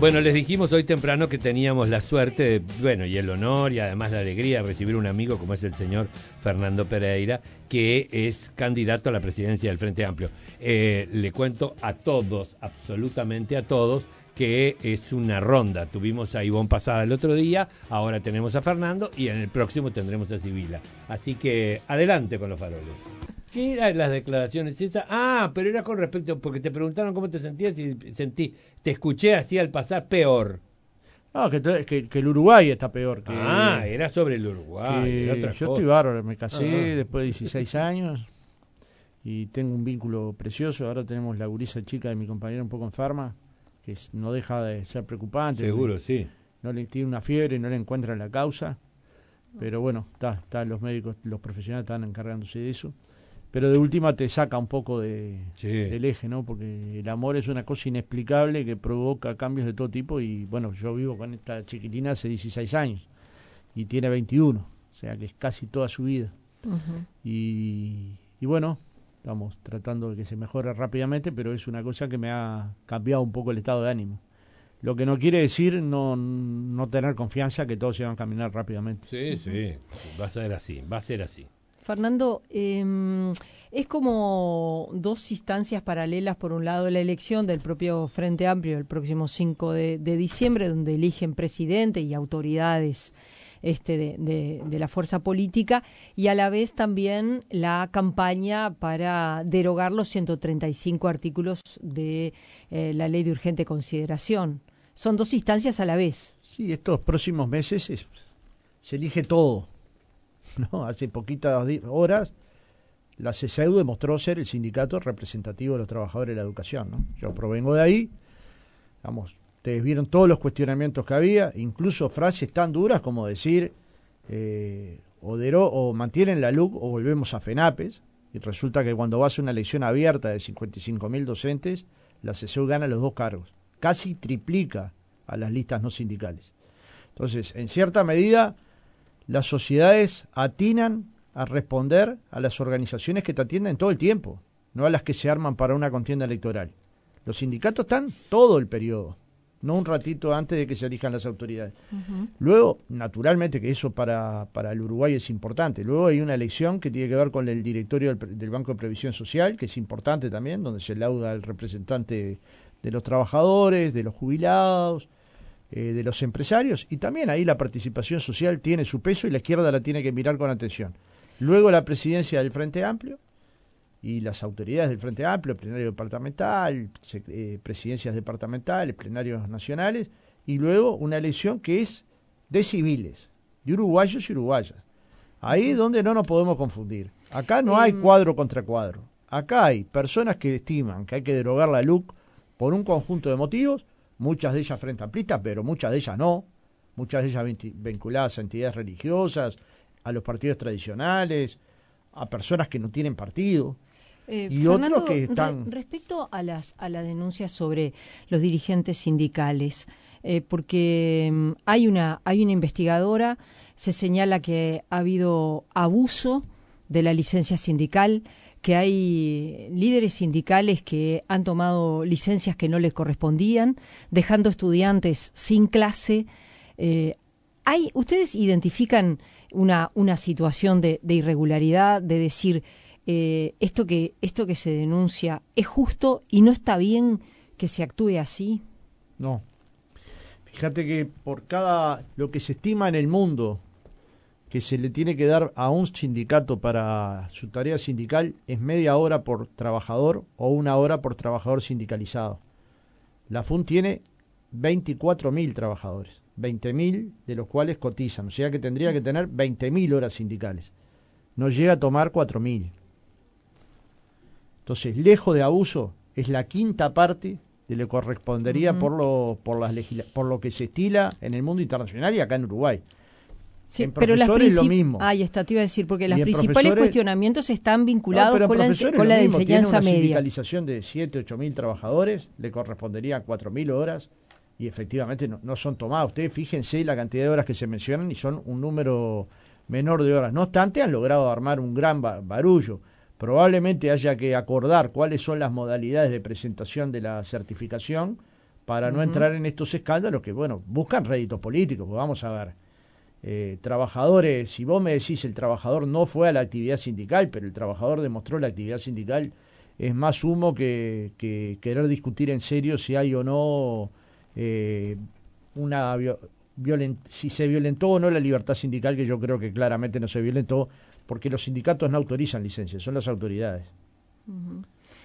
Bueno, les dijimos hoy temprano que teníamos la suerte, bueno, y el honor y además la alegría de recibir un amigo como es el señor Fernando Pereira, que es candidato a la presidencia del Frente Amplio. Eh, le cuento a todos, absolutamente a todos, que es una ronda. Tuvimos a Ivonne pasada el otro día, ahora tenemos a Fernando y en el próximo tendremos a Sibila. Así que adelante con los faroles. ¿Qué eran las declaraciones esas? Ah, pero era con respecto, porque te preguntaron cómo te sentías y sentí, te escuché así al pasar peor. No, que, que, que el Uruguay está peor. Que, ah, era sobre el Uruguay. otra yo cosa. estoy bárbaro, me casé Ah. después de 16 años y tengo un vínculo precioso. Ahora tenemos la gurisa chica de mi compañera un poco enferma, que no deja de ser preocupante. Seguro, sí. No le tiene una fiebre, no le encuentran la causa. Pero bueno, está, está los médicos, los profesionales están encargándose de eso. Pero de última te saca un poco de, Sí. del eje, ¿no? Porque el amor es una cosa inexplicable que provoca cambios de todo tipo y bueno, yo vivo con esta chiquitina hace 16 años y tiene 21, o sea que es casi toda su vida. Y, y bueno, estamos tratando de que se mejore rápidamente, pero es una cosa que me ha cambiado un poco el estado de ánimo. Lo que no quiere decir no, no tener confianza que todo se va a caminar rápidamente. Sí, sí. Va a ser así, va a ser así. Fernando, eh, es como dos instancias paralelas. Por un lado, la elección del propio Frente Amplio el próximo 5 de, diciembre, donde eligen presidente y autoridades este, de la fuerza política, y a la vez también la campaña para derogar los 135 artículos de eh, la ley de urgente consideración. Son dos instancias a la vez. Sí, estos próximos meses es- se elige todo. ¿no? Hace poquitas horas la CCEU demostró ser el sindicato representativo de los trabajadores de la educación. ¿no? Yo provengo de ahí, vamos, ustedes vieron todos los cuestionamientos que había, incluso frases tan duras como decir eh, o, mantienen la LUC o volvemos a FENAPES, y resulta que cuando vas a una elección abierta de 55 mil docentes, la CCEU gana los dos cargos, casi triplica a las listas no sindicales. Entonces, en cierta medida, las sociedades atinan a responder a las organizaciones que te atienden todo el tiempo, no a las que se arman para una contienda electoral. Los sindicatos están todo el periodo, no un ratito antes de que se elijan las autoridades. Luego, naturalmente que eso para, para el Uruguay es importante. Luego hay una elección que tiene que ver con el directorio del, Banco de Previsión Social, que es importante también, donde se lauda el representante de los trabajadores, de los jubilados, eh, de los empresarios, y también ahí la participación social tiene su peso y la izquierda la tiene que mirar con atención. Luego la presidencia del Frente Amplio y las autoridades del Frente Amplio, plenario departamental, eh, presidencias departamentales, plenarios nacionales, y luego una elección que es de civiles, de uruguayos y uruguayas. Ahí es donde no nos podemos confundir. Acá no hay Em. cuadro contra cuadro. Acá hay personas que estiman que hay que derogar la LUC por un conjunto de motivos, muchas de ellas frente amplistas, pero muchas de ellas no, muchas de ellas vinculadas a entidades religiosas, a los partidos tradicionales, a personas que no tienen partido. Eh, Y otros que están- respecto a las a las denuncias sobre los dirigentes sindicales, eh, porque mm, hay una hay una investigadora, se señala que ha habido abuso de la licencia sindical, que hay líderes sindicales que han tomado licencias que no les correspondían, dejando estudiantes sin clase. Eh, hay, ¿Ustedes identifican una, una situación de, de irregularidad, de decir eh, esto, que, esto que se denuncia es justo y no está bien que se actúe así? No. Fíjate que por cada lo que se estima en el mundo que se le tiene que dar a un sindicato para su tarea sindical es media hora por trabajador o una hora por trabajador sindicalizado. La FUN tiene 24.000 trabajadores, 20.000 de los cuales cotizan, o sea que tendría que tener 20.000 horas sindicales. No llega a tomar 4.000. Entonces, lejos de abuso, es la quinta parte de lo que correspondería por, lo, por, las por lo que se estila en el mundo internacional y acá en Uruguay. Sí, En pero las profesores lo mismo. Ahí está, te iba a decir, porque los principales cuestionamientos están No, vinculados en con la, con la mismo, tiene enseñanza una media. sindicalización de 7, 8 mil trabajadores, le correspondería 4 mil horas y efectivamente no, no son tomadas. Ustedes fíjense la cantidad de horas que se mencionan y son un número menor de horas. No obstante, han logrado armar un gran ba- barullo. Probablemente haya que acordar cuáles son las modalidades de presentación de la certificación para no entrar en estos escándalos que, bueno, buscan réditos políticos. Pues vamos a ver, eh, trabajadores, si vos me decís el trabajador no fue a la actividad sindical, pero el trabajador demostró la actividad sindical, es más humo que, querer discutir en serio si hay o no eh, una si se violentó o no la libertad sindical, que yo creo que claramente no se violentó, porque los sindicatos no autorizan licencias, son las autoridades.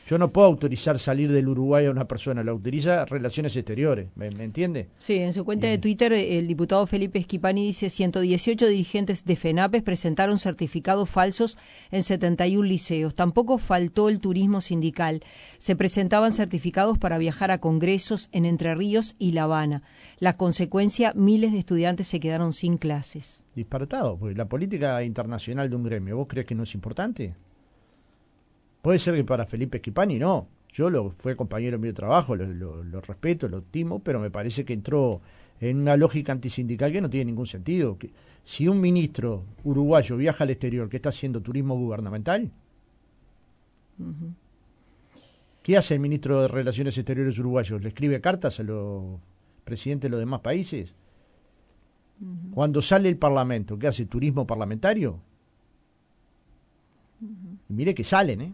Yo no puedo autorizar salir del Uruguay a una persona, lo autoriza Relaciones Exteriores, ¿me, entiende? Sí, en su cuenta de Twitter el diputado Felipe Esquipani dice 118 dirigentes de FENAPES presentaron certificados falsos en 71 liceos. Tampoco faltó el turismo sindical. Se presentaban certificados para viajar a congresos en Entre Ríos y La Habana. La consecuencia, miles de estudiantes se quedaron sin clases. Disparatado, porque la política internacional de un gremio, ¿vos crees que no es importante? Puede ser que para Felipe Esquipani no. Yo lo fue compañero mío de trabajo, lo, respeto, lo estimo, pero me parece que entró en una lógica antisindical que no tiene ningún sentido. Que, si un ministro uruguayo viaja al exterior, ¿qué está haciendo turismo gubernamental? ¿Qué hace el ministro de Relaciones Exteriores uruguayo? ¿Le escribe cartas a los presidentes de los demás países? Cuando sale el Parlamento, ¿qué hace? ¿Turismo parlamentario? Y mire que salen, ¿eh?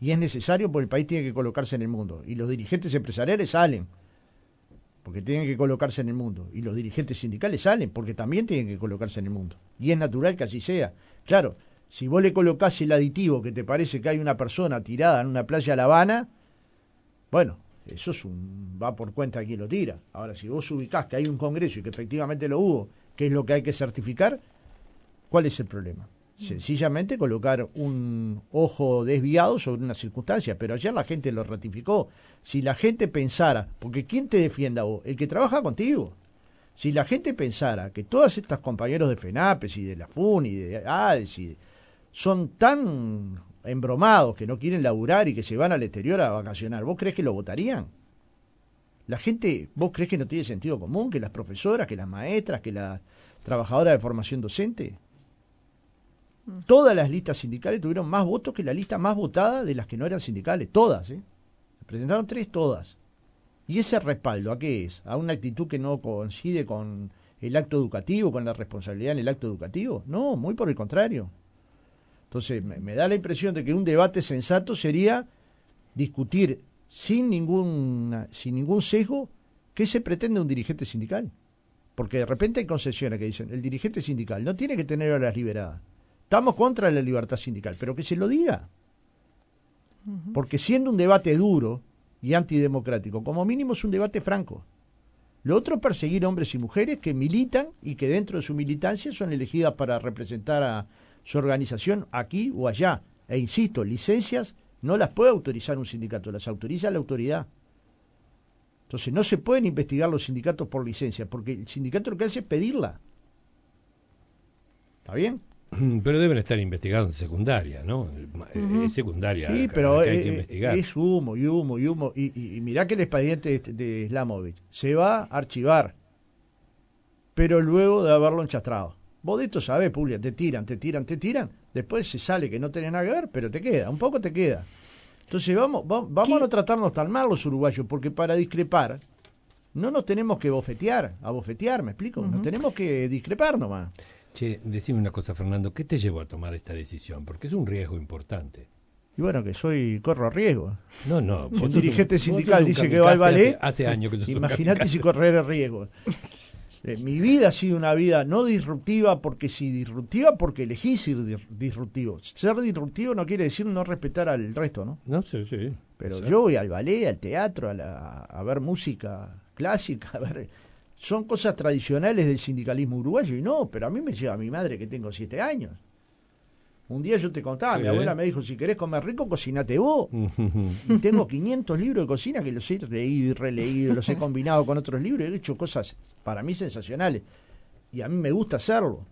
Y es necesario porque el país tiene que colocarse en el mundo. Y los dirigentes empresariales salen porque tienen que colocarse en el mundo. Y los dirigentes sindicales salen porque también tienen que colocarse en el mundo. Y es natural que así sea. Claro, si vos le colocás el aditivo que te parece que hay una persona tirada en una playa de La Habana, bueno, eso es un, va por cuenta de quien lo tira. Ahora, si vos ubicás que hay un congreso y que efectivamente lo hubo, que es lo que hay que certificar, ¿cuál es el problema? Sencillamente colocar un ojo desviado sobre una circunstancia, pero ayer la gente lo ratificó. Si la gente pensara, porque ¿quién te defienda vos? El que trabaja contigo. Si la gente pensara que todas estas compañeros de FENAPES y de la FUN y de ADES son tan embromados que no quieren laburar y que se van al exterior a vacacionar, ¿vos crees que lo votarían? La gente, ¿vos crees que no tiene sentido común que las profesoras, que las maestras, que las trabajadoras de formación docente? Todas las listas sindicales tuvieron más votos que la lista más votada de las que no eran sindicales, todas. ¿eh? Se presentaron tres, todas. ¿Y ese respaldo a qué es? ¿A una actitud que no coincide con el acto educativo, con la responsabilidad en el acto educativo? No, muy por el contrario. Entonces, me, da la impresión de que un debate sensato sería discutir sin ningún, sin ningún sesgo qué se pretende un dirigente sindical. Porque de repente hay concesiones que dicen, el dirigente sindical no tiene que tener horas liberadas Estamos contra la libertad sindical, pero que se lo diga. Porque siendo un debate duro y antidemocrático, como mínimo es un debate franco. Lo otro es perseguir hombres y mujeres que militan y que dentro de su militancia son elegidas para representar a su organización aquí o allá. E insisto, licencias no las puede autorizar un sindicato, las autoriza la autoridad. Entonces no se pueden investigar los sindicatos por licencia, porque el sindicato lo que hace es pedirla. ¿Está bien? Pero deben estar investigados en secundaria, ¿no? Es secundaria. Sí, pero hay que investigar. es humo y humo y humo. Y, y, mirá que el expediente de, de Slamovich se va a archivar, pero luego de haberlo enchastrado. Vos de esto sabés, Puglia, te tiran, te tiran, te tiran. Después se sale que no tenés nada que ver, pero te queda, un poco te queda. Entonces vamos, vamos, a no tratarnos tan mal los uruguayos, porque para discrepar no nos tenemos que bofetear, a bofetear, ¿me explico? Nos tenemos que discrepar nomás. Che, decime una cosa, Fernando, ¿qué te llevó a tomar esta decisión? Porque es un riesgo importante. Y bueno, que soy, corro riesgo. No, no. Un dirigente sindical dice que va al ballet. Hace, años que Imagínate si correr riesgo. Eh, mi vida ha sido una vida no disruptiva porque si disruptiva porque elegí ser disruptivo. Ser disruptivo no quiere decir no respetar al resto, ¿no? No, sí, sí. Pero yo voy al ballet, al teatro, a, a ver música clásica, a ver son cosas tradicionales del sindicalismo uruguayo y no, pero a mí me lleva mi madre que tengo siete años. Un día yo te contaba, mi abuela me dijo, si querés comer rico, cocinate vos. y tengo 500 libros de cocina que los he leído y releído, los he combinado con otros libros y he hecho cosas para mí sensacionales. Y a mí me gusta hacerlo.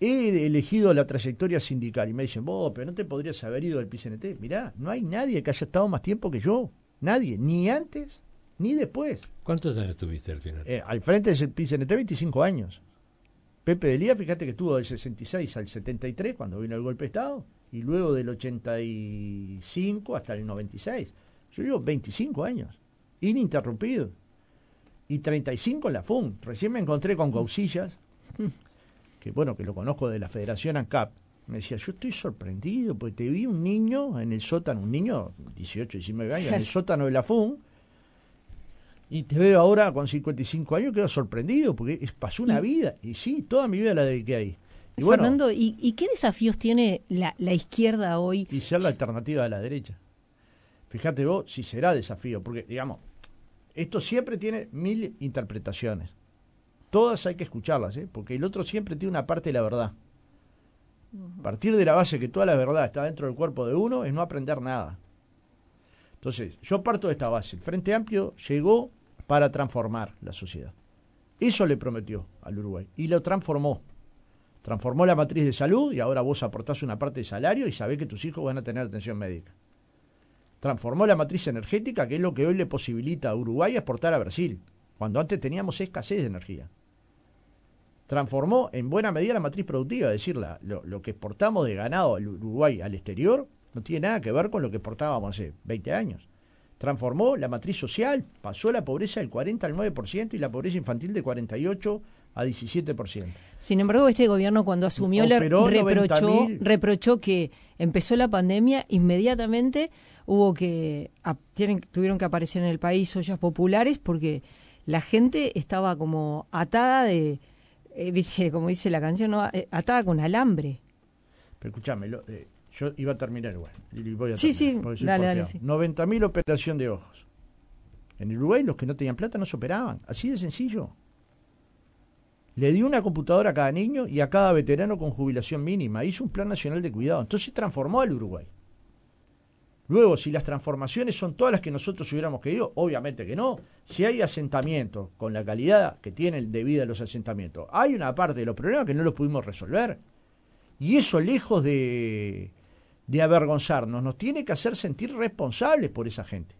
He elegido la trayectoria sindical y me dicen, vos, pero no te podrías haber ido del PCNT. Mirá, no hay nadie que haya estado más tiempo que yo. Nadie, ni antes ni después. ¿Cuántos años tuviste al final? Eh, al frente del PCNT 25 años. Pepe Delía, fíjate que estuvo del 66 al 73 cuando vino el golpe de Estado y luego del 85 hasta el 96. Yo llevo 25 años. ininterrumpido. Y 35 en la FUN. Recién me encontré con Gausillas, que bueno, que lo conozco de la Federación ANCAP. Me decía, yo estoy sorprendido, porque te vi un niño en el sótano, un niño 18, 19 años, en el sótano de la FUN, y te veo ahora con 55 años, quedo sorprendido, porque pasó una vida, y sí, toda mi vida la dediqué ahí. Y Fernando, ¿y, qué desafíos tiene la, la izquierda hoy? Y ser la alternativa de la derecha. Fíjate vos si será desafío, porque digamos, esto siempre tiene mil interpretaciones. Todas hay que escucharlas, ¿eh? porque el otro siempre tiene una parte de la verdad. Partir de la base que toda la verdad está dentro del cuerpo de uno es no aprender nada. Entonces, yo parto de esta base. El Frente Amplio llegó para transformar la sociedad. Eso le prometió al Uruguay y lo transformó. Transformó la matriz de salud y ahora vos aportás una parte de salario y sabés que tus hijos van a tener atención médica. Transformó la matriz energética, que es lo que hoy le posibilita a Uruguay exportar a Brasil, cuando antes teníamos escasez de energía. Transformó en buena medida la matriz productiva, es decir, lo, que exportamos de ganado al Uruguay al exterior no tiene nada que ver con lo que exportábamos hace 20 años. Transformó la matriz social, pasó la pobreza del 40 al 9% y la pobreza infantil de 48 a 17%. Sin embargo, este gobierno cuando asumió le reprochó, reprochó que empezó la pandemia, inmediatamente hubo que tienen, tuvieron que aparecer en el país ollas populares porque la gente estaba como atada de, eh, como dice la canción, eh, atada con alambre. Pero escúchame, eh, yo iba a terminar igual. sí, sí, dale, dale. 90.000 operación de ojos. En Uruguay los que no tenían plata no se operaban. Así de sencillo. Le dio una computadora a cada niño y a cada veterano con jubilación mínima. Hizo un plan nacional de cuidado. Entonces transformó al Uruguay. Luego, si las transformaciones son todas las que nosotros hubiéramos querido, obviamente que no. Si hay asentamientos con la calidad que tienen de vida los asentamientos, hay una parte de los problemas que no los pudimos resolver. Y eso, lejos de, de avergonzarnos, nos tiene que hacer sentir responsables por esa gente.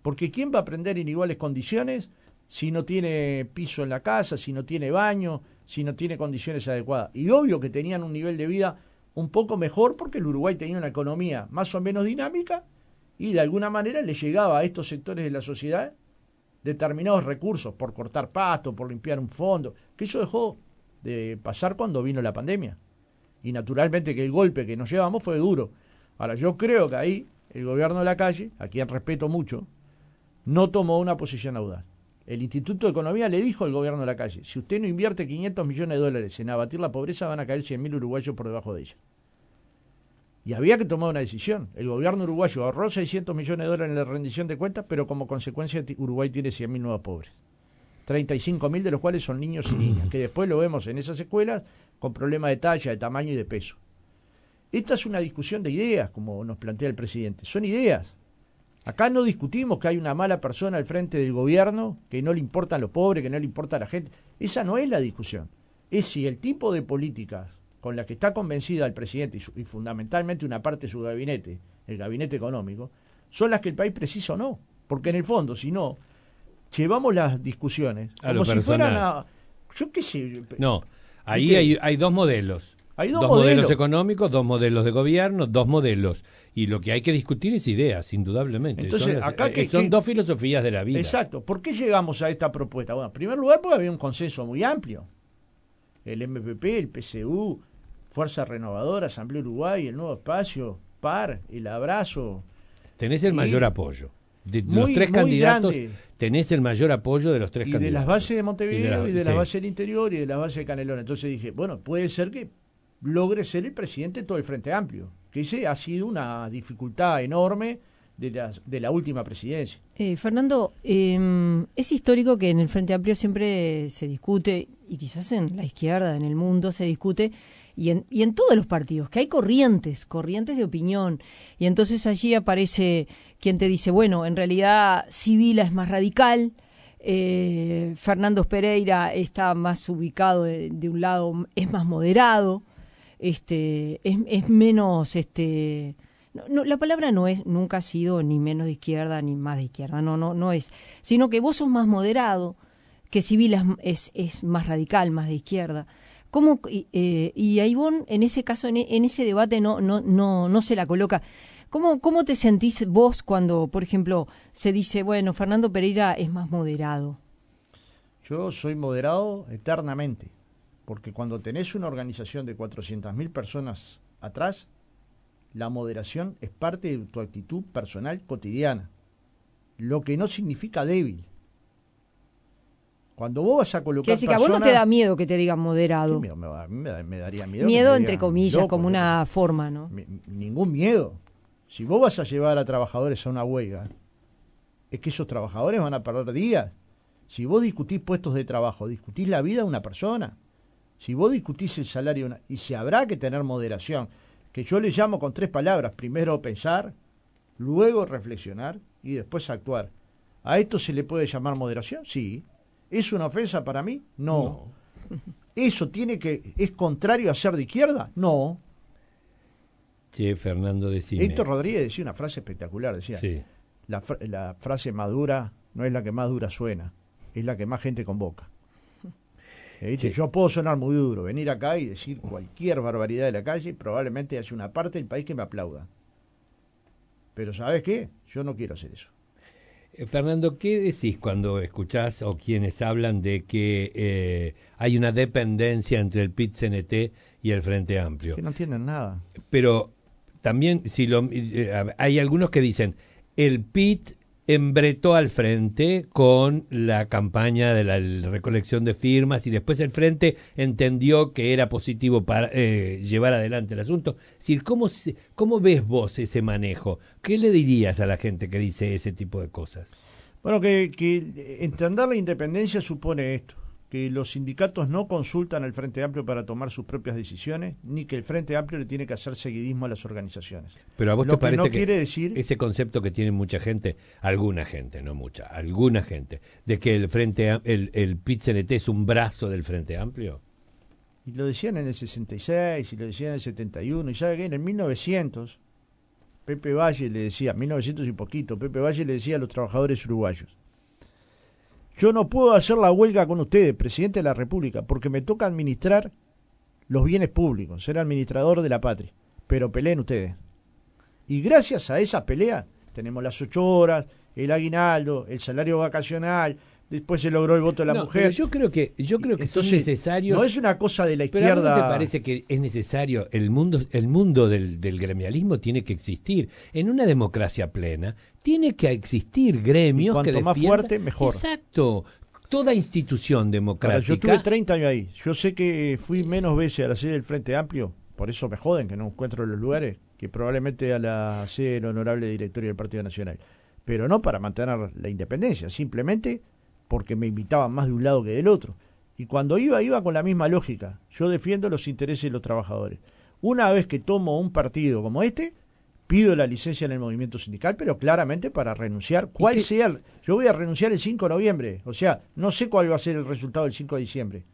Porque ¿quién va a aprender en iguales condiciones si no tiene piso en la casa, si no tiene baño, si no tiene condiciones adecuadas. Y obvio que tenían un nivel de vida un poco mejor porque el Uruguay tenía una economía más o menos dinámica y de alguna manera le llegaba a estos sectores de la sociedad determinados recursos por cortar pasto, por limpiar un fondo, que eso dejó de pasar cuando vino la pandemia. Y naturalmente que el golpe que nos llevamos fue duro. Ahora, yo creo que ahí el gobierno de la calle, a quien respeto mucho, no tomó una posición audaz. El Instituto de Economía le dijo al gobierno de la calle, si usted no invierte 500 millones de dólares en abatir la pobreza, van a caer 100.000 uruguayos por debajo de ella. Y había que tomar una decisión. El gobierno uruguayo ahorró 600 millones de dólares en la rendición de cuentas, pero como consecuencia Uruguay tiene 100.000 nuevos pobres. 35.000 de los cuales son niños y niñas, que después lo vemos en esas escuelas con problemas de talla, de tamaño y de peso. Esta es una discusión de ideas, como nos plantea el presidente. Son ideas. Acá no discutimos que hay una mala persona al frente del gobierno, que no le importa a los pobres, que no le importa a la gente. Esa no es la discusión. Es si el tipo de políticas con las que está convencida el presidente y, fundamentalmente una parte de su gabinete, el gabinete económico, son las que el país precisa o no. Porque en el fondo, si no, llevamos las discusiones como si fueran a... Yo qué sé. No, ahí hay, hay dos modelos. Hay dos, modelos. económicos, dos modelos de gobierno, dos modelos. Y lo que hay que discutir es ideas, indudablemente. Entonces, son, acá que, son dos filosofías de la vida. Exacto. ¿Por qué llegamos a esta propuesta? Bueno, en primer lugar, porque había un consenso muy amplio. El MPP, el PCU, Fuerza Renovadora, Asamblea Uruguay, el Nuevo Espacio, PAR, el Abrazo. Tenés el mayor apoyo. De los tres candidatos, tenés el mayor apoyo de los tres candidatos. Y de las bases de Montevideo, y de, las bases del interior, y de las bases de Canelón. Entonces dije, bueno, puede ser que logre ser el presidente de todo el Frente Amplio, que ese ha sido una dificultad enorme de la, de la última presidencia. Eh, Fernando, em, es histórico que en el Frente Amplio siempre se discute, y quizás en la izquierda, en el mundo, se discute, y en, y en todos los partidos, que hay corrientes, corrientes de opinión, y entonces allí aparece quien te dice, bueno, en realidad Sibila es más radical, eh, Fernando Pereira está más ubicado de un lado, es más moderado, este, es, es menos, este, no, la palabra no es, nunca ha sido ni menos de izquierda ni más de izquierda, no, no, no es, sino que vos sos más moderado, que Civil es, es, más radical, más de izquierda. ¿Cómo, eh, y a Ivonne, en ese caso, en, ese debate no, no, no, no se la coloca. ¿Cómo, ¿Cómo te sentís vos cuando, por ejemplo, se dice, bueno, Fernando Pereira es más moderado? Yo soy moderado eternamente, porque cuando tenés una organización de 400.000 personas atrás, la moderación es parte de tu actitud personal cotidiana, lo que no significa débil. Cuando vos vas a colocar. Quiere decir que a vos no te da miedo que te digan moderado. Me, me, me, daría miedo. Miedo, entre comillas, como una forma, ¿no? ningún miedo. Si vos vas a llevar a trabajadores a una huelga, es que esos trabajadores van a perder días. Si vos discutís puestos de trabajo, discutís la vida de una persona. Si vos discutís el salario, y se habrá que tener moderación, que yo le llamo con tres palabras. Primero pensar, luego reflexionar y después actuar. ¿A esto se le puede llamar moderación? Sí. ¿Es una ofensa para mí? No. ¿Eso tiene que es contrario a ser de izquierda? No. Sí, Fernando decía. Héctor Rodríguez decía una frase espectacular, decía, la, la frase madura no es la que más dura suena, es la que más gente convoca. Yo puedo sonar muy duro, venir acá y decir cualquier barbaridad de la calle, probablemente haya una parte del país que me aplauda. Pero ¿sabes qué? Yo no quiero hacer eso. Eh, Fernando, ¿qué decís cuando escuchás o quienes hablan de que eh, hay una dependencia entre el PIT-CNT y el Frente Amplio? Que no entienden nada. Pero también, si lo, eh, hay algunos que dicen, el PIT embretó al frente con la campaña de la recolección de firmas y después el frente entendió que era positivo para llevar adelante el asunto. Es decir, ¿cómo, ¿cómo ves vos ese manejo? ¿Qué le dirías a la gente que dice ese tipo de cosas? Bueno, que entender la independencia supone esto, que los sindicatos no consultan al Frente Amplio para tomar sus propias decisiones, ni que el Frente Amplio le tiene que hacer seguidismo a las organizaciones. Pero a vos te parece que, quiere decir ese concepto que tiene mucha gente, alguna gente, no mucha, alguna gente, de que el Frente el, el pit es un brazo del Frente Amplio. Y lo decían en el 66 y lo decían en el 71 y sabe que en el 1900 Pepe Valle le decía, 1900 y poquito, Pepe Valle le decía a los trabajadores uruguayos, yo no puedo hacer la huelga con ustedes, presidente de la República, porque me toca administrar los bienes públicos, ser administrador de la patria. Pero peleen ustedes. Y gracias a esa pelea tenemos las ocho horas, el aguinaldo, el salario vacacional, después se logró el voto de la mujer. yo creo que yo creo que son necesarios. No es una cosa de la izquierda. Pero a te parece que es necesario el mundo el mundo del, del, gremialismo tiene que existir en una democracia plena. Tiene que existir gremios y cuanto más fuerte mejor. Exacto. Toda institución democrática. yo tuve 30 años ahí. Yo sé que fui menos veces a la sede del Frente Amplio, por eso me joden que no encuentro los lugares, que probablemente a la sede del honorable directorio del Partido Nacional. Pero no para mantener la independencia, simplemente porque me invitaban más de un lado que del otro. Y cuando iba, iba con la misma lógica. Yo defiendo los intereses de los trabajadores. Una vez que tomo un partido como este, pido la licencia en el movimiento sindical, pero claramente para renunciar. ¿Cuál sea? yo voy a renunciar el 5 de noviembre. O sea, no sé cuál va a ser el resultado del 5 de diciembre.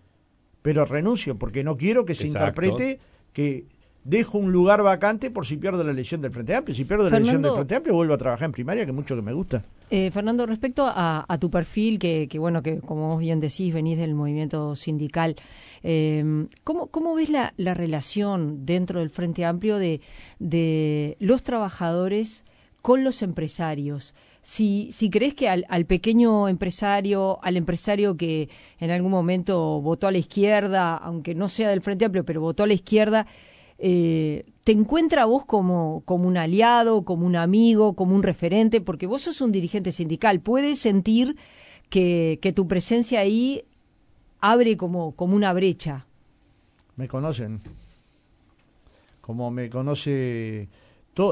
Pero renuncio porque no quiero que se interprete que dejo un lugar vacante por si pierdo la elección del Frente Amplio. Si pierdo la elección del Frente Amplio, vuelvo a trabajar en primaria, que mucho que me gusta. Eh, Fernando, respecto a, tu perfil, que, bueno, que como vos bien decís, venís del movimiento sindical, eh, ¿cómo, ¿cómo, ves la, relación dentro del Frente Amplio de, de los trabajadores con los empresarios? Si, si crees que al, al, pequeño empresario, al empresario que en algún momento votó a la izquierda, aunque no sea del Frente Amplio, pero votó a la izquierda, eh, te encuentra a vos como, como un aliado, como un amigo, como un referente, porque vos sos un dirigente sindical, puedes sentir que, tu presencia ahí abre como, como una brecha. Me conocen, como me conoce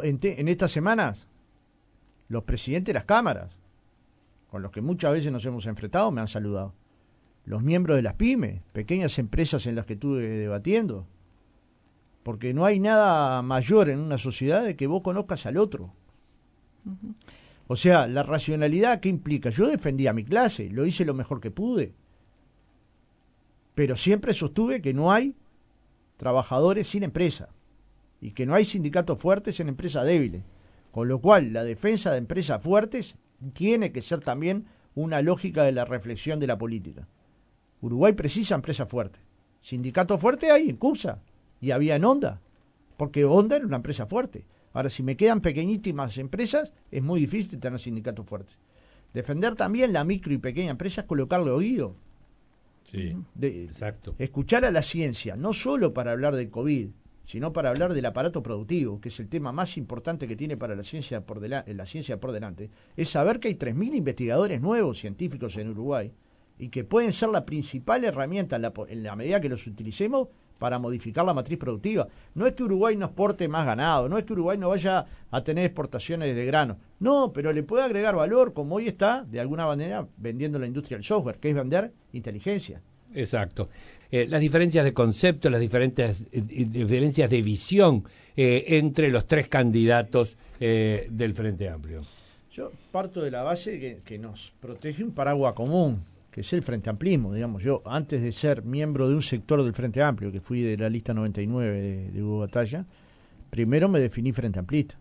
en, en estas semanas los presidentes de las cámaras, con los que muchas veces nos hemos enfrentado, me han saludado. Los miembros de las pymes, pequeñas empresas en las que estuve debatiendo, porque no hay nada mayor en una sociedad de que vos conozcas al otro. O sea, la racionalidad, ¿qué implica? Yo defendí a mi clase, lo hice lo mejor que pude, pero siempre sostuve que no hay trabajadores sin empresa y que no hay sindicatos fuertes en empresas débiles. Con lo cual, la defensa de empresas fuertes tiene que ser también una lógica de la reflexión de la política. Uruguay precisa empresas fuertes. Sindicatos fuertes hay en Cursa y había en Honda, porque Honda era una empresa fuerte. Ahora, si me quedan pequeñísimas empresas, es muy difícil tener sindicatos fuertes. Defender también la micro y pequeña empresa es colocarle oído. Sí, exacto. Escuchar a la ciencia, no solo para hablar del COVID, sino para hablar del aparato productivo, que es el tema más importante que tiene para la ciencia por, la ciencia por delante, es saber que hay 3.000 investigadores nuevos científicos en Uruguay y que pueden ser la principal herramienta en la, medida que los utilicemos para modificar la matriz productiva. No es que Uruguay no exporte más ganado, no es que Uruguay no vaya a tener exportaciones de grano, no, pero le puede agregar valor, como hoy está, de alguna manera, vendiendo la industria del software, que es vender inteligencia. Exacto. Eh, las diferencias de concepto, las diferentes eh, diferencias de visión eh, entre los tres candidatos del Frente Amplio. Yo parto de la base que, que nos protege un paraguas común que es el Frente Amplismo, digamos. Yo, antes de ser miembro de un sector del Frente Amplio, que fui de la lista 99 de, de Hugo Batalla, primero me definí Frente Amplista.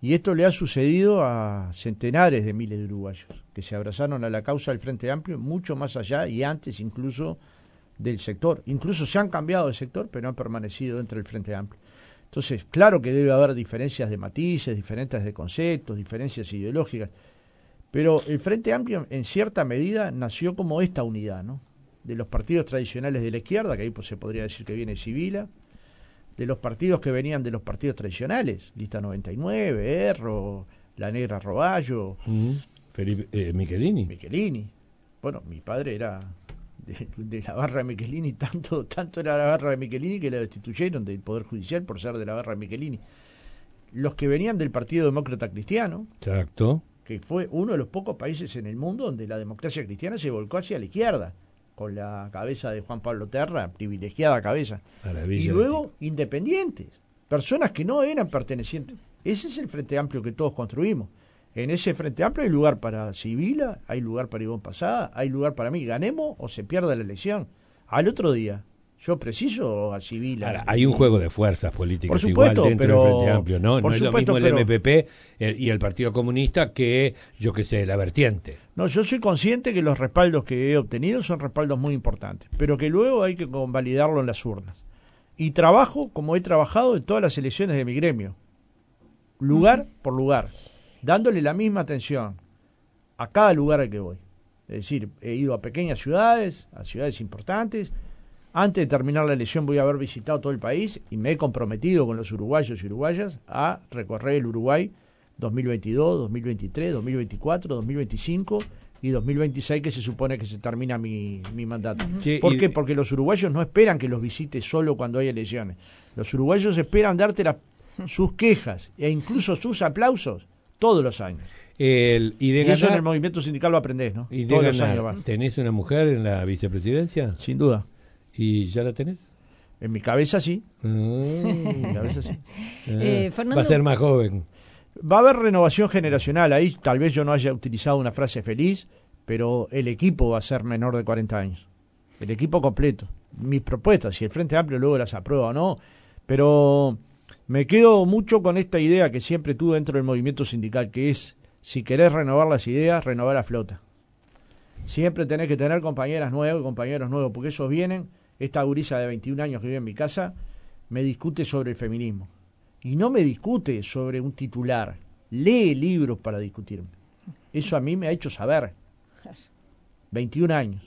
Y esto le ha sucedido a centenares de miles de uruguayos que se abrazaron a la causa del Frente Amplio mucho más allá y antes incluso del sector. Incluso se han cambiado de sector, pero han permanecido dentro del Frente Amplio. Entonces, claro que debe haber diferencias de matices, diferencias de conceptos, diferencias ideológicas, pero el Frente Amplio, en cierta medida, nació como esta unidad, ¿no? De los partidos tradicionales de la izquierda, que ahí pues, se podría decir que viene Civila, de los partidos que venían de los partidos tradicionales, Lista 99, Erro, La Negra Roballo. Felipe eh, Michelini. Michelini. Bueno, mi padre era de, la barra de Michelini, tanto, tanto era la barra de Michelini que la destituyeron del Poder Judicial por ser de la barra de Michelini. Los que venían del Partido Demócrata Cristiano. Exacto que fue uno de los pocos países en el mundo donde la democracia cristiana se volcó hacia la izquierda, con la cabeza de Juan Pablo Terra, privilegiada cabeza. Y luego independientes, personas que no eran pertenecientes. Ese es el Frente Amplio que todos construimos. En ese Frente Amplio hay lugar para Sibila, hay lugar para Ivón Pasada, hay lugar para mí. Ganemos o se pierda la elección. Al otro día, yo preciso a civil. hay un juego de fuerzas políticas igual dentro del Frente Amplio, ¿no? no es lo mismo el MPP y el Partido Comunista que, yo qué sé, la vertiente. No, yo soy consciente que los respaldos que he obtenido son respaldos muy importantes, pero que luego hay que convalidarlo en las urnas. Y trabajo como he trabajado en todas las elecciones de mi gremio, lugar por lugar, dándole la misma atención a cada lugar al que voy. Es decir, he ido a pequeñas ciudades, a ciudades importantes, antes de terminar la elección voy a haber visitado todo el país y me he comprometido con los uruguayos y uruguayas a recorrer el Uruguay 2022, 2023, 2024, 2025 y 2026 que se supone que se termina mi, mandato. ¿Por qué? Porque los uruguayos no esperan que los visites solo cuando hay elecciones. Los uruguayos esperan darte sus quejas e incluso sus aplausos todos los años. y, eso en el movimiento sindical lo aprendés, ¿no? todos los años ¿Tenés una mujer en la vicepresidencia? Sin duda. ¿Y ya la tenés? En mi cabeza sí. Ah. en mi cabeza sí. Eh, va a ser más joven. Va a haber renovación generacional. Ahí tal vez yo no haya utilizado una frase feliz, pero el equipo va a ser menor de 40 años. El equipo completo. Mis propuestas, si el Frente Amplio luego las aprueba o no, pero me quedo mucho con esta idea que siempre tuve dentro del movimiento sindical, que es, si querés renovar las ideas, renovar la flota. Siempre tenés que tener compañeras nuevas y compañeros nuevos, porque esos vienen esta gurisa de 21 años que vive en mi casa, me discute sobre el feminismo. Y no me discute sobre un titular, lee libros para discutirme. Eso a mí me ha hecho saber. 21 años.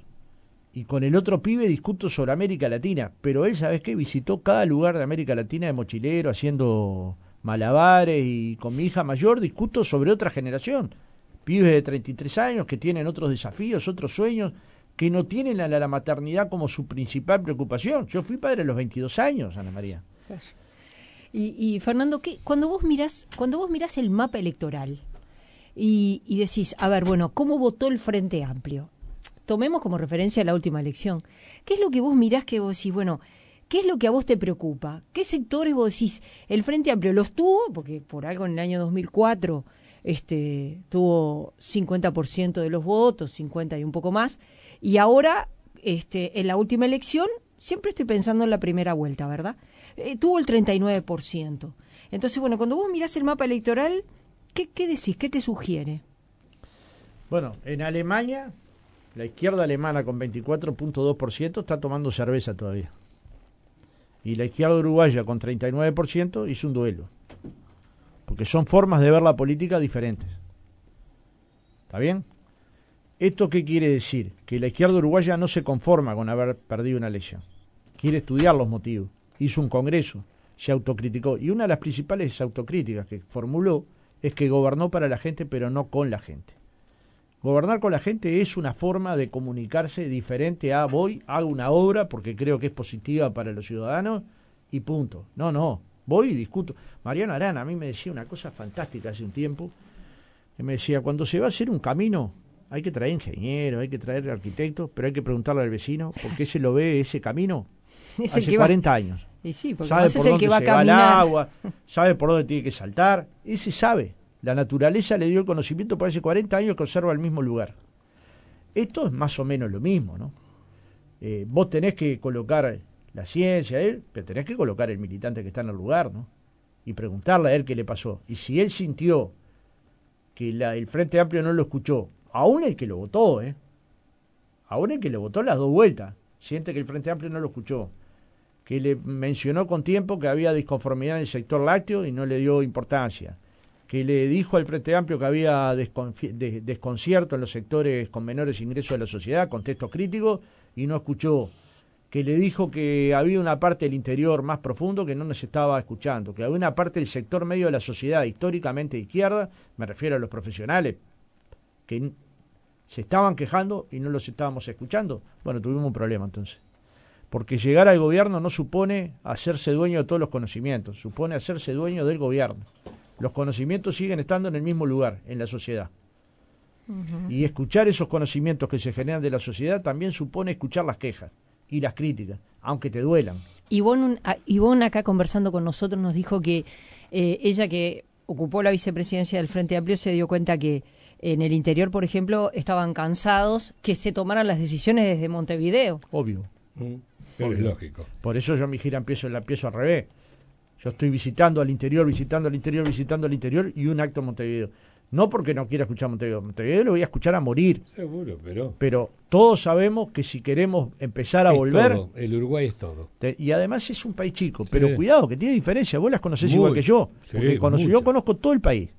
Y con el otro pibe discuto sobre América Latina, pero él, ¿sabes qué? Visitó cada lugar de América Latina de mochilero, haciendo malabares, y con mi hija mayor discuto sobre otra generación. Pibes de 33 años que tienen otros desafíos, otros sueños, que no tienen la, maternidad como su principal preocupación. Yo fui padre a los 22 años, Ana María. Y, Fernando, ¿qué, cuando vos mirás, cuando vos mirás el mapa electoral y, decís, a ver, bueno, ¿cómo votó el Frente Amplio? Tomemos como referencia la última elección. ¿Qué es lo que vos mirás que vos decís, bueno, ¿Qué es lo que a vos te preocupa? ¿Qué sectores vos decís? El Frente Amplio los tuvo, porque por algo en el año 2004 este, tuvo 50% de los votos, 50 y un poco más, y ahora, este, en la última elección, siempre estoy pensando en la primera vuelta, ¿verdad? Eh, tuvo el 39%. Entonces, bueno, cuando vos mirás el mapa electoral, ¿qué, ¿qué decís? ¿Qué te sugiere? Bueno, en Alemania, la izquierda alemana con 24.2% está tomando cerveza todavía. Y la izquierda uruguaya con 39% hizo un duelo. porque son formas de ver la política diferentes. ¿Está bien? ¿Esto qué quiere decir? Que la izquierda uruguaya no se conforma con haber perdido una elección. Quiere estudiar los motivos. Hizo un congreso, se autocriticó. Y una de las principales autocríticas que formuló es que gobernó para la gente, pero no con la gente. Gobernar con la gente es una forma de comunicarse diferente a voy, hago una obra porque creo que es positiva para los ciudadanos y punto. No, no, voy y discuto. Mariano Arana a mí me decía una cosa fantástica hace un tiempo, que me decía, cuando se va a hacer un camino, hay que traer ingenieros, hay que traer arquitectos, pero hay que preguntarle al vecino por qué se lo ve ese camino hace 40 años. Y sí, porque sabe es por el dónde que va se va el agua, sabe por dónde tiene que saltar, ese sabe. La naturaleza le dio el conocimiento por hace 40 años que observa el mismo lugar. Esto es más o menos lo mismo, ¿no? Eh, vos tenés que colocar la ciencia, él, pero tenés que colocar el militante que está en el lugar, ¿no? Y preguntarle a él qué le pasó. Y si él sintió que la- el Frente Amplio no lo escuchó, aún el que lo votó, ¿eh? Aún el que lo votó las dos vueltas, siente que el Frente Amplio no lo escuchó, que le mencionó con tiempo que había disconformidad en el sector lácteo y no le dio importancia, que le dijo al Frente Amplio que había desconcierto en los sectores con menores ingresos de la sociedad, con textos críticos, y no escuchó, que le dijo que había una parte del interior más profundo que no nos estaba escuchando, que había una parte del sector medio de la sociedad históricamente izquierda, me refiero a los profesionales, que se estaban quejando y no los estábamos escuchando. Bueno, tuvimos un problema entonces. Porque llegar al gobierno no supone hacerse dueño de todos los conocimientos, supone hacerse dueño del gobierno. Los conocimientos siguen estando en el mismo lugar, en la sociedad. Y escuchar esos conocimientos que se generan de la sociedad también supone escuchar las quejas y las críticas, aunque te duelan. Ivonne, Ivonne acá conversando con nosotros nos dijo que eh, ella que ocupó la vicepresidencia del Frente Amplio se dio cuenta que en el interior, por ejemplo, estaban cansados que se tomaran las decisiones desde Montevideo. Obvio. Mm, Pero es lógico. Por eso yo mi gira empiezo, la empiezo al revés. Yo estoy visitando al interior, visitando al interior, visitando al interior y un acto en Montevideo. No porque no quiera escuchar Montevideo. Montevideo lo voy a escuchar a morir. Seguro, pero. Pero todos sabemos que si queremos empezar a es volver, todo. El Uruguay es todo. te- y además es un país chico, pero cuidado, que tiene diferencia. Vos las conocés Muy, igual que yo. sí, Porque mucho. yo conozco todo el país.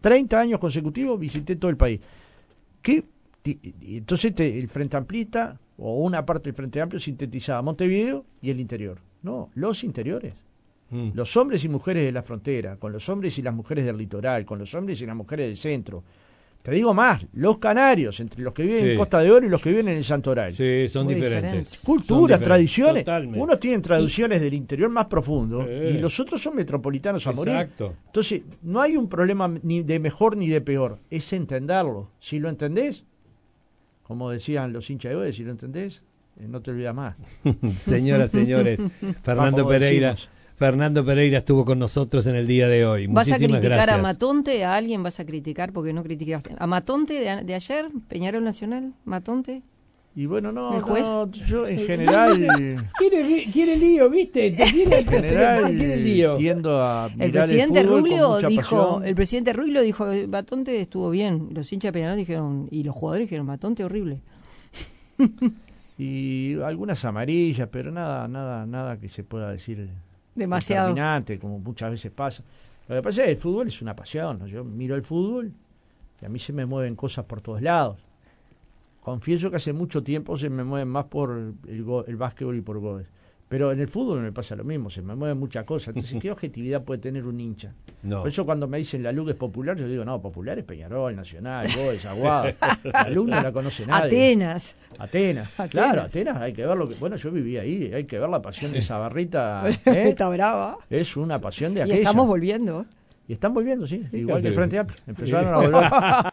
30 años consecutivos visité todo el país. ¿Qué? Entonces te- el Frente Amplista o una parte del Frente Amplio sintetizaba Montevideo y el interior. No, los interiores. Mm. Los hombres y mujeres de la frontera, con los hombres y las mujeres del litoral, con los hombres y las mujeres del centro. Te digo más, los canarios, entre los que viven en. Costa de Oro y los que viven en el Santoral. Sí, son Muy diferentes. diferentes. Son Culturas, diferentes, tradiciones. totalmente. Unos tienen traducciones del interior más profundo y los otros son metropolitanos a morir. Exacto. Entonces, no hay un problema ni de mejor ni de peor, es entenderlo. Si lo entendés, como decían los hinchas de hoy, si lo entendés, eh, no te olvidas más. Señoras, señores, Fernando Vamos, Pereira. decimos. Fernando Pereira estuvo con nosotros en el día de hoy. ¿Vas a criticar gracias. a Matonte? ¿A alguien vas a criticar porque no criticaste? ¿A Matonte de, a- de ayer? ¿Peñarol Nacional? ¿Matonte? Y bueno, no, ¿El juez? no, yo en general, Quiere, quiere lío, ¿viste? Te quiere, en general quiere lío. tiendo a mirar El presidente fútbol con Rubio mucha dijo, pasión. el presidente Rubio dijo, Matonte estuvo bien. Los hinchas de Peñarol dijeron, y los jugadores dijeron, Matonte horrible. y algunas amarillas, pero nada, nada, nada que se pueda decir Demasiado. determinante, como muchas veces pasa. Lo que pasa es que el fútbol es una pasión. Yo miro el fútbol y a mí se me mueven cosas por todos lados. Confieso que hace mucho tiempo se me mueven más por el, el básquetbol y por goles. Pero en el fútbol me pasa lo mismo, se me mueven muchas cosas. Entonces, ¿qué objetividad puede tener un hincha? No. Por eso cuando me dicen la LUC es popular, yo digo, no, popular es Peñarol, Nacional, Goes, Aguado. La LUC no la conoce nadie. Atenas. Atenas. Atenas. Claro, Atenas hay que ver lo que. Bueno, yo viví ahí, hay que ver la pasión de esa barrita. ¿eh? Está brava. Es una pasión de Y aquella. estamos volviendo. y están volviendo, sí, igual que el. Frente Amplio. Empezaron a volver.